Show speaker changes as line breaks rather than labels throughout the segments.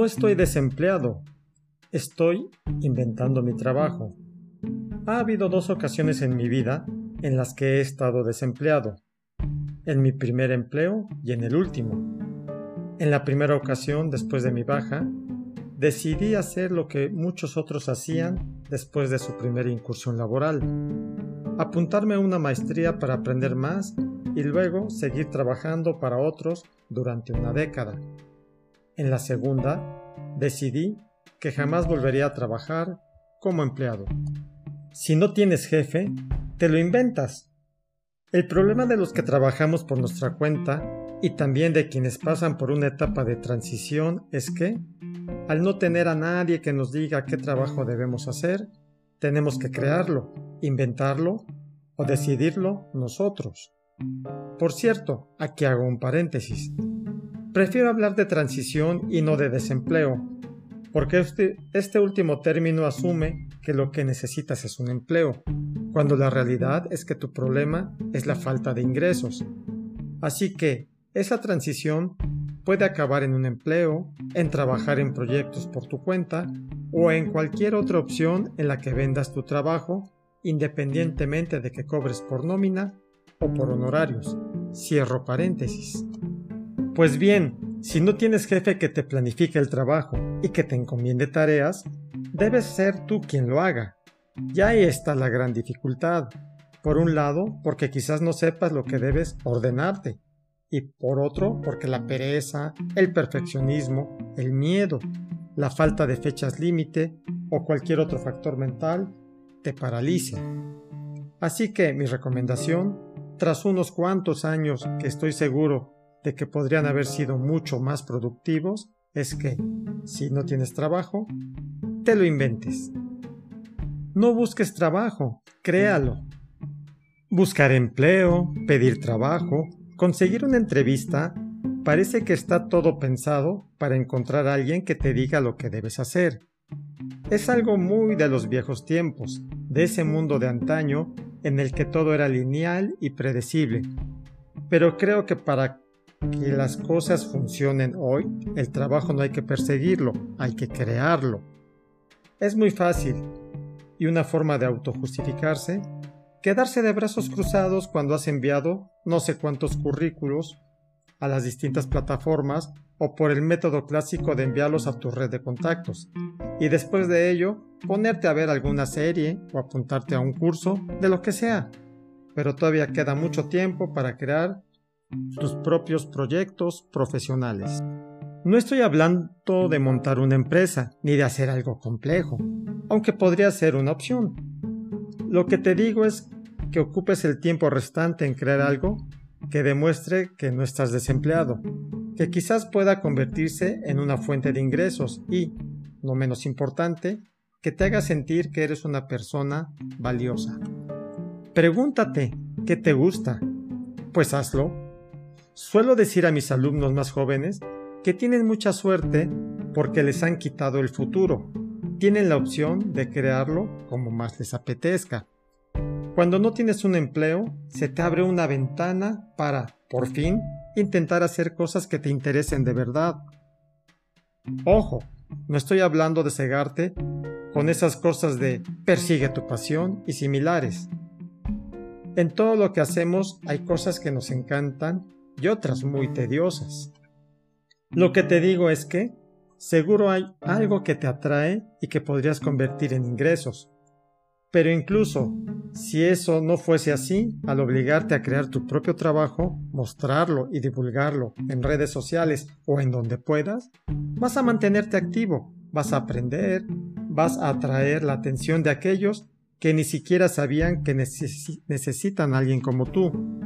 No estoy desempleado, estoy inventando mi trabajo. Ha habido dos ocasiones en mi vida en las que he estado desempleado, en mi primer empleo y en el último. En la primera ocasión, después de mi baja, decidí hacer lo que muchos otros hacían después de su primera incursión laboral, apuntarme a una maestría para aprender más y luego seguir trabajando para otros durante una década. En la segunda, decidí que jamás volvería a trabajar como empleado. Si no tienes jefe, te lo inventas. El problema de los que trabajamos por nuestra cuenta y también de quienes pasan por una etapa de transición es que, al no tener a nadie que nos diga qué trabajo debemos hacer, tenemos que crearlo, inventarlo o decidirlo nosotros. Por cierto, aquí hago un paréntesis. Prefiero hablar de transición y no de desempleo, porque este, este, último término asume que lo que necesitas es un empleo, cuando la realidad es que tu problema es la falta de ingresos. Así que esa transición puede acabar en un empleo, en trabajar en proyectos por tu cuenta o en cualquier otra opción en la que vendas tu trabajo, independientemente de que cobres por nómina o por honorarios. Cierro paréntesis. Pues bien, si no tienes jefe que te planifique el trabajo y que te encomiende tareas, debes ser tú quien lo haga. Ya ahí está la gran dificultad. Por un lado, porque quizás no sepas lo que debes ordenarte, y por otro porque la pereza, el perfeccionismo, el miedo, la falta de fechas límite o cualquier otro factor mental te paralice. Así que mi recomendación, tras unos cuantos años que estoy seguro de que podrían haber sido mucho más productivos, es que, si no tienes trabajo, te lo inventes. No busques trabajo, créalo. Buscar empleo, pedir trabajo, conseguir una entrevista, parece que está todo pensado para encontrar a alguien que te diga lo que debes hacer. Es algo muy de los viejos tiempos, de ese mundo de antaño en el que todo era lineal y predecible. Pero creo que para que las cosas funcionen hoy, el trabajo no hay que perseguirlo, hay que crearlo. Es muy fácil, y una forma de autojustificarse quedarse de brazos cruzados cuando has enviado no sé cuántos currículos a las distintas plataformas o por el método clásico de enviarlos a tu red de contactos. Y después de ello, ponerte a ver alguna serie o apuntarte a un curso de lo que sea. Pero todavía queda mucho tiempo para crear tus propios proyectos profesionales. No estoy hablando de montar una empresa ni de hacer algo complejo, aunque podría ser una opción. Lo que te digo es que ocupes el tiempo restante en crear algo que demuestre que no estás desempleado, que quizás pueda convertirse en una fuente de ingresos y, no menos importante, que te haga sentir que eres una persona valiosa. Pregúntate, ¿qué te gusta? Pues hazlo. Suelo decir a mis alumnos más jóvenes que tienen mucha suerte porque les han quitado el futuro tienen la opción de crearlo como más les apetezca. Cuando no tienes un empleo, se te abre una ventana para, por fin, intentar hacer cosas que te interesen de verdad. Ojo, no estoy hablando de cegarte con esas cosas de persigue tu pasión y similares. En todo lo que hacemos hay cosas que nos encantan y otras muy tediosas. Lo que te digo es que seguro hay algo que te atrae y que podrías convertir en ingresos. Pero incluso si eso no fuese así, al obligarte a crear tu propio trabajo, mostrarlo y divulgarlo en redes sociales o en donde puedas, vas a mantenerte activo, vas a aprender, vas a atraer la atención de aquellos que ni siquiera sabían que necesitan a alguien como tú.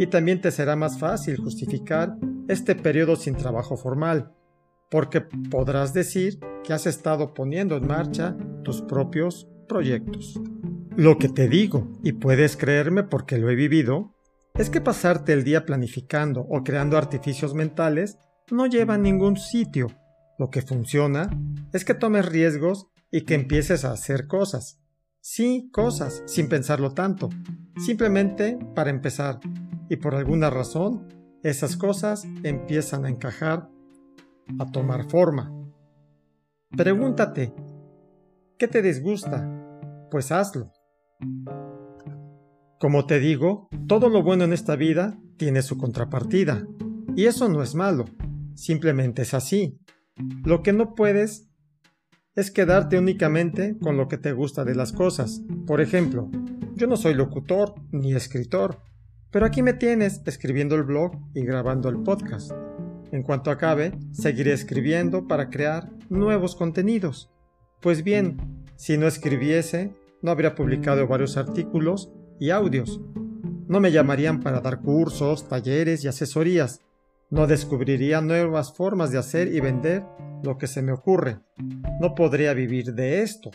Y también te será más fácil justificar este periodo sin trabajo formal, porque podrás decir que has estado poniendo en marcha tus propios proyectos. Lo que te digo, y puedes creerme porque lo he vivido, es que pasarte el día planificando o creando artificios mentales no lleva a ningún sitio. Lo que funciona es que tomes riesgos y que empieces a hacer cosas. Sí, cosas, sin pensarlo tanto, simplemente para empezar. Y por alguna razón, esas cosas empiezan a encajar a tomar forma. Pregúntate, ¿qué te disgusta? Pues hazlo. Como te digo, todo lo bueno en esta vida tiene su contrapartida. Y eso no es malo, simplemente es así. Lo que no puedes es quedarte únicamente con lo que te gusta de las cosas. Por ejemplo, yo no soy locutor ni escritor, pero aquí me tienes escribiendo el blog y grabando el podcast. En cuanto acabe, seguiré escribiendo para crear nuevos contenidos. Pues bien, si no escribiese, no habría publicado varios artículos y audios. No me llamarían para dar cursos, talleres y asesorías. No descubriría nuevas formas de hacer y vender lo que se me ocurre. No podría vivir de esto.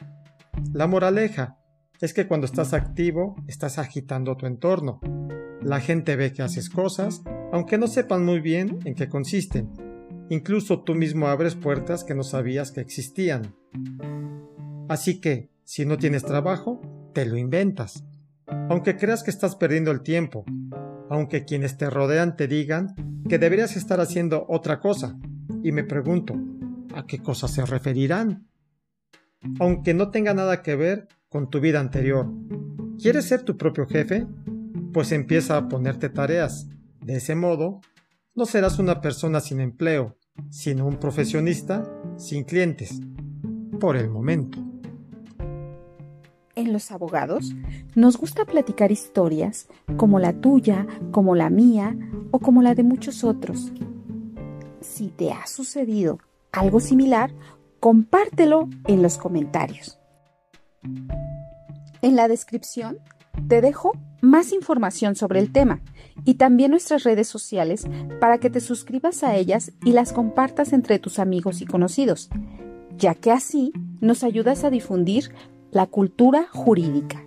La moraleja es que cuando estás activo estás agitando tu entorno. La gente ve que haces cosas, aunque no sepan muy bien en qué consisten. Incluso tú mismo abres puertas que no sabías que existían. Así que, si no tienes trabajo, te lo inventas. Aunque creas que estás perdiendo el tiempo, aunque quienes te rodean te digan que deberías estar haciendo otra cosa, y me pregunto, ¿a qué cosa se referirán? Aunque no tenga nada que ver con tu vida anterior. ¿Quieres ser tu propio jefe? Pues empieza a ponerte tareas. De ese modo, no serás una persona sin empleo, sino un profesionista sin clientes. Por el momento.
En los abogados nos gusta platicar historias como la tuya, como la mía o como la de muchos otros. Si te ha sucedido algo similar, compártelo en los comentarios. En la descripción te dejo más información sobre el tema y también nuestras redes sociales para que te suscribas a ellas y las compartas entre tus amigos y conocidos, ya que así nos ayudas a difundir la cultura jurídica.